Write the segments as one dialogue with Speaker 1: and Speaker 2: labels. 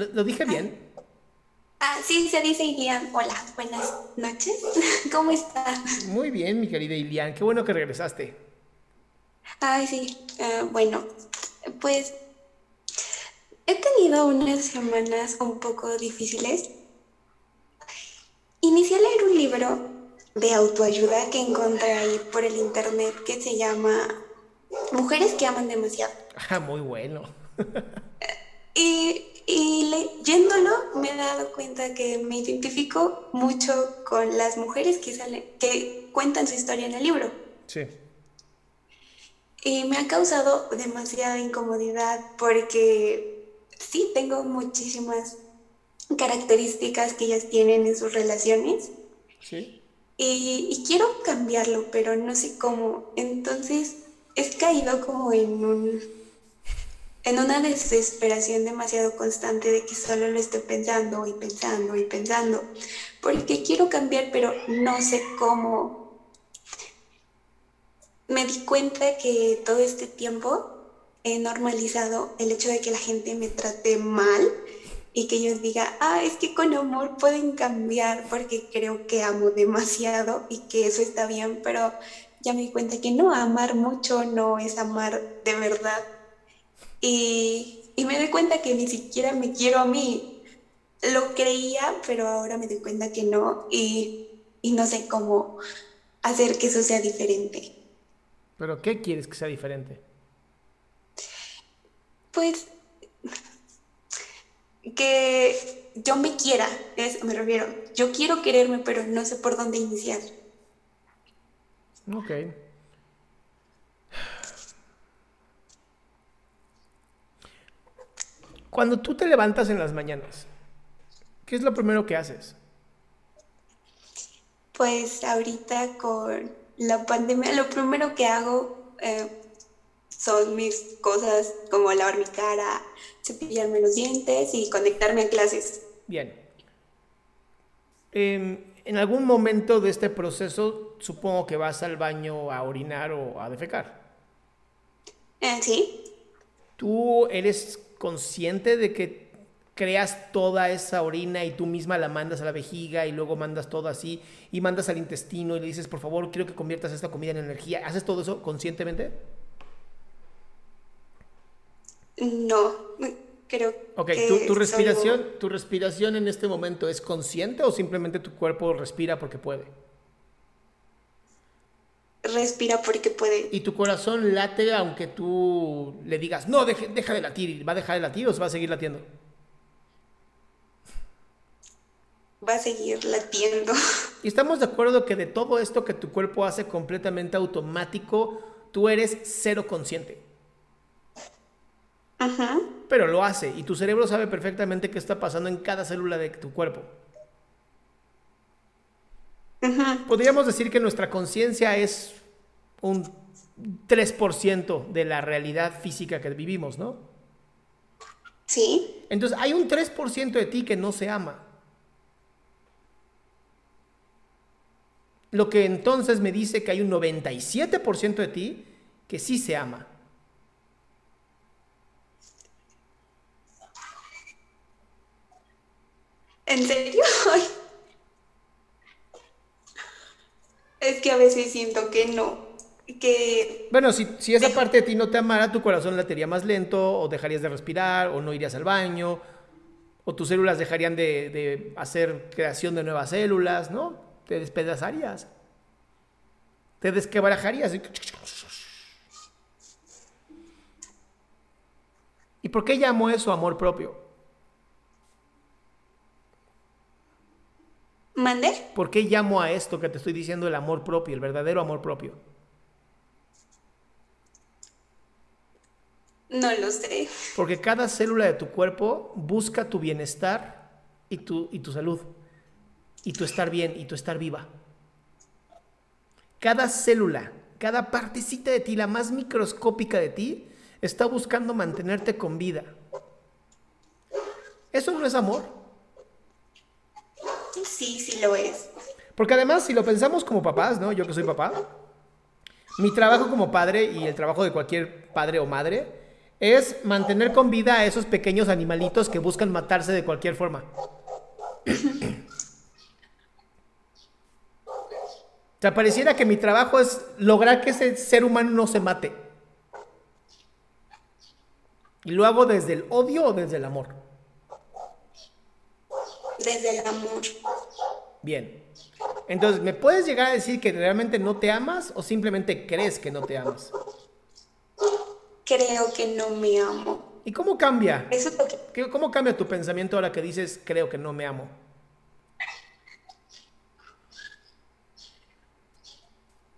Speaker 1: ¿Lo, lo dije bien?
Speaker 2: Ah, sí, se dice Ilian. Hola, buenas noches. ¿Cómo está?
Speaker 1: Muy bien, mi querida Ilian. Qué bueno que regresaste.
Speaker 2: Ay, sí. eh, bueno, pues he tenido unas semanas un poco difíciles. Inicié a leer un libro de autoayuda que encontré ahí por el internet que se llama Mujeres que aman demasiado.
Speaker 1: Ah, muy bueno.
Speaker 2: Y, y leyéndolo me he dado cuenta que me identifico mucho con las mujeres que salen, que cuentan su historia en el libro.
Speaker 1: Sí.
Speaker 2: Y me ha causado demasiada incomodidad porque sí tengo muchísimas características que ellas tienen en sus relaciones
Speaker 1: Sí.
Speaker 2: y, y quiero cambiarlo, pero no sé cómo. Entonces he caído como en un en una desesperación demasiado constante de que solo lo estoy pensando y pensando y pensando, porque quiero cambiar, pero no sé cómo. Me di cuenta que todo este tiempo he normalizado el hecho de que la gente me trate mal y que yo diga, ah, es que con amor pueden cambiar porque creo que amo demasiado y que eso está bien, pero ya me di cuenta que no, amar mucho no es amar de verdad. Y, y me doy cuenta que ni siquiera me quiero a mí. Lo creía, pero ahora me doy cuenta que no y, y no sé cómo hacer que eso sea diferente.
Speaker 1: ¿Pero qué quieres que sea diferente?
Speaker 2: Pues que yo me quiera, es, me refiero. Yo quiero quererme, pero no sé por dónde iniciar.
Speaker 1: Ok. Cuando tú te levantas en las mañanas, ¿qué es lo primero que haces?
Speaker 2: Pues ahorita con la pandemia, lo primero que hago eh, son mis cosas como lavar mi cara, cepillarme los dientes y conectarme a clases.
Speaker 1: Bien. Em, en algún momento de este proceso, supongo que vas al baño a orinar o a defecar.
Speaker 2: Eh, sí,
Speaker 1: ¿Tú eres consciente de que creas toda esa orina y tú misma la mandas a la vejiga y luego mandas todo así y mandas al intestino y le dices, por favor, quiero que conviertas esta comida en energía? ¿Haces todo eso conscientemente?
Speaker 2: no, creo
Speaker 1: Ok,
Speaker 2: que
Speaker 1: ¿tu, respiración, ¿tu respiración en este momento es consciente o simplemente tu cuerpo respira porque puede?
Speaker 2: Respira porque puede.
Speaker 1: Y tu corazón late aunque tú le digas, no, deje- deja de latir, ¿va a dejar de latir o se va a seguir latiendo?
Speaker 2: Va a seguir latiendo.
Speaker 1: Y estamos de acuerdo que de todo esto que tu cuerpo hace completamente automático, tú eres cero consciente.
Speaker 2: Ajá.
Speaker 1: Pero lo hace y tu cerebro sabe perfectamente qué está pasando en cada célula de tu cuerpo. Podríamos decir que nuestra conciencia es un 3% de la realidad física que vivimos, ¿no?
Speaker 2: Sí,
Speaker 1: Entonces hay un 3% de ti que no se ama. Lo que entonces me dice que hay un 97% de ti que sí se ama.
Speaker 2: ¿En serio? Es que a veces siento que no. Que.
Speaker 1: Bueno, si, si esa parte de ti no te amara, tu corazón latería más lento, o dejarías de respirar, o no irías al baño, o tus células dejarían de, de hacer creación de nuevas células, ¿no? Te despedazarías. Te desquebrajarías. ¿Y por qué llamo eso amor propio?
Speaker 2: ¿Mande?
Speaker 1: ¿Por qué llamo a esto que te estoy diciendo el amor propio, el verdadero amor propio?
Speaker 2: No lo sé.
Speaker 1: Porque cada célula de tu cuerpo busca tu bienestar y tu, y tu salud. Y tu estar bien y tu estar viva. Cada célula, cada partecita de ti, la más microscópica de ti, está buscando mantenerte con vida. ¿Eso no es amor?
Speaker 2: Sí, sí lo es.
Speaker 1: Porque además, si lo pensamos como papás, ¿no? Yo que soy papá, mi trabajo como padre y el trabajo de cualquier padre o madre es mantener con vida a esos pequeños animalitos que buscan matarse de cualquier forma. O sea, pareciera que mi trabajo es lograr que ese ser humano no se mate. Y lo hago desde el odio o desde el amor.
Speaker 2: Desde el amor.
Speaker 1: Bien. Entonces, ¿me puedes llegar a decir que realmente no te amas o simplemente crees que no te amas?
Speaker 2: Creo que no me amo.
Speaker 1: ¿Y cómo cambia?
Speaker 2: Eso que...
Speaker 1: ¿Qué- ¿Cómo cambia tu pensamiento ahora que dices creo que no me amo?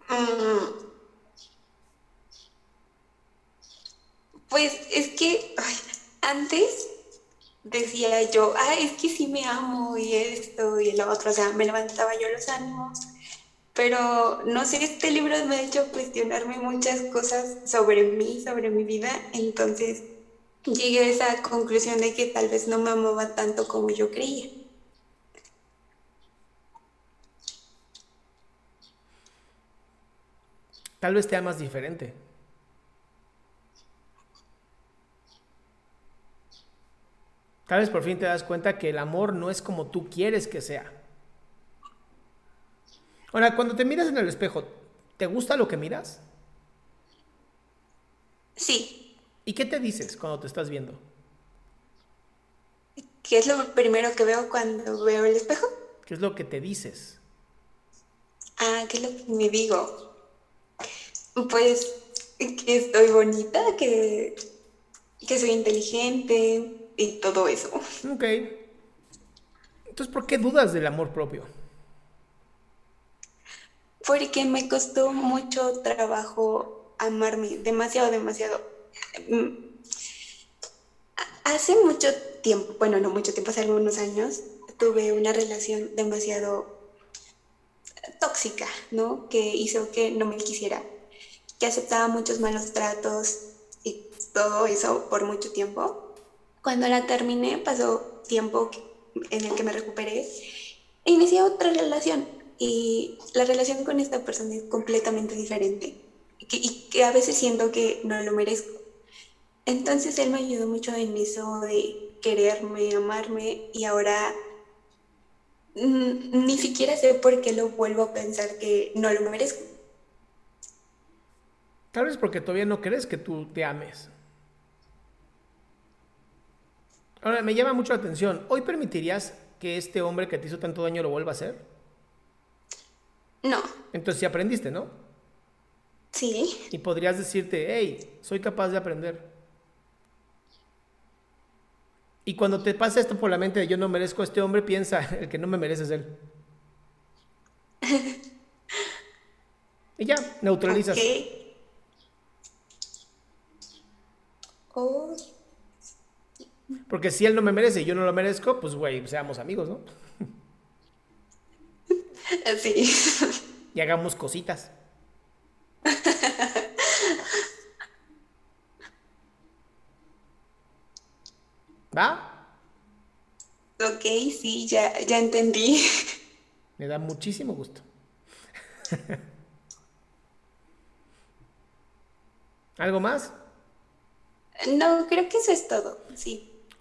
Speaker 2: Mm. Pues es que ay, antes decía yo, ah, es que sí me amo y esto y lo otro, o sea, me levantaba yo los ánimos, pero no sé, este libro me ha hecho cuestionarme muchas cosas sobre mí, sobre mi vida, entonces llegué a esa conclusión de que tal vez no me amaba tanto como yo creía.
Speaker 1: Tal vez te amas diferente. Tal vez por fin te das cuenta que el amor no es como tú quieres que sea. Ahora, cuando te miras en el espejo, ¿te gusta lo que miras?
Speaker 2: Sí,
Speaker 1: ¿Y qué te dices cuando te estás viendo?
Speaker 2: que es lo primero que veo cuando veo el espejo.
Speaker 1: ¿Qué es lo que te dices?
Speaker 2: Ah, ¿qué es lo que me digo? Pues que estoy bonita, que, que soy inteligente y todo eso.
Speaker 1: Ok. Entonces, ¿por qué dudas del amor propio?
Speaker 2: Porque me costó mucho trabajo amarme, demasiado, demasiado. Mm, Hace mucho tiempo, bueno, no mucho tiempo, hace algunos años, tuve una relación demasiado tóxica, ¿no? Que hizo que no me quisiera, que aceptaba muchos malos tratos y todo eso por mucho tiempo. Cuando la terminé, pasó tiempo en el que me recuperé e inicié otra relación. Y la relación con esta persona es completamente diferente. y que a veces siento que no lo merezco. Entonces él me ayudó mucho en eso de quererme, amarme y ahora ni siquiera sé por qué lo vuelvo a pensar que no lo merezco.
Speaker 1: Tal vez porque todavía no crees que tú te ames. Ahora, me llama mucho la atención. ¿Hoy permitirías que este hombre que te hizo tanto daño lo vuelva a hacer?
Speaker 2: No,
Speaker 1: Entonces sí aprendiste, ¿no?
Speaker 2: sí,
Speaker 1: Y podrías decirte, hey, soy capaz de aprender. Y cuando te pasa esto por la mente de yo no merezco a este hombre, piensa, el que no me merece es él. Y ya, neutralizas.
Speaker 2: ok. Oh,
Speaker 1: Porque si él no me merece y yo no lo merezco, pues güey, seamos amigos, ¿no?
Speaker 2: sí.
Speaker 1: Y hagamos cositas. ¿Va?
Speaker 2: Ok, sí, ya, ya entendí.
Speaker 1: Me da muchísimo gusto. ¿Algo más?
Speaker 2: No, creo que eso es todo, sí.